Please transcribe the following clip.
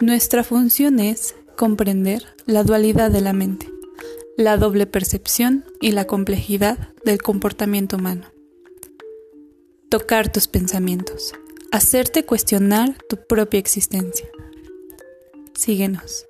Nuestra función es comprender la dualidad de la mente, la doble percepción y la complejidad del comportamiento humano. Tocar tus pensamientos, hacerte cuestionar tu propia existencia. Síguenos.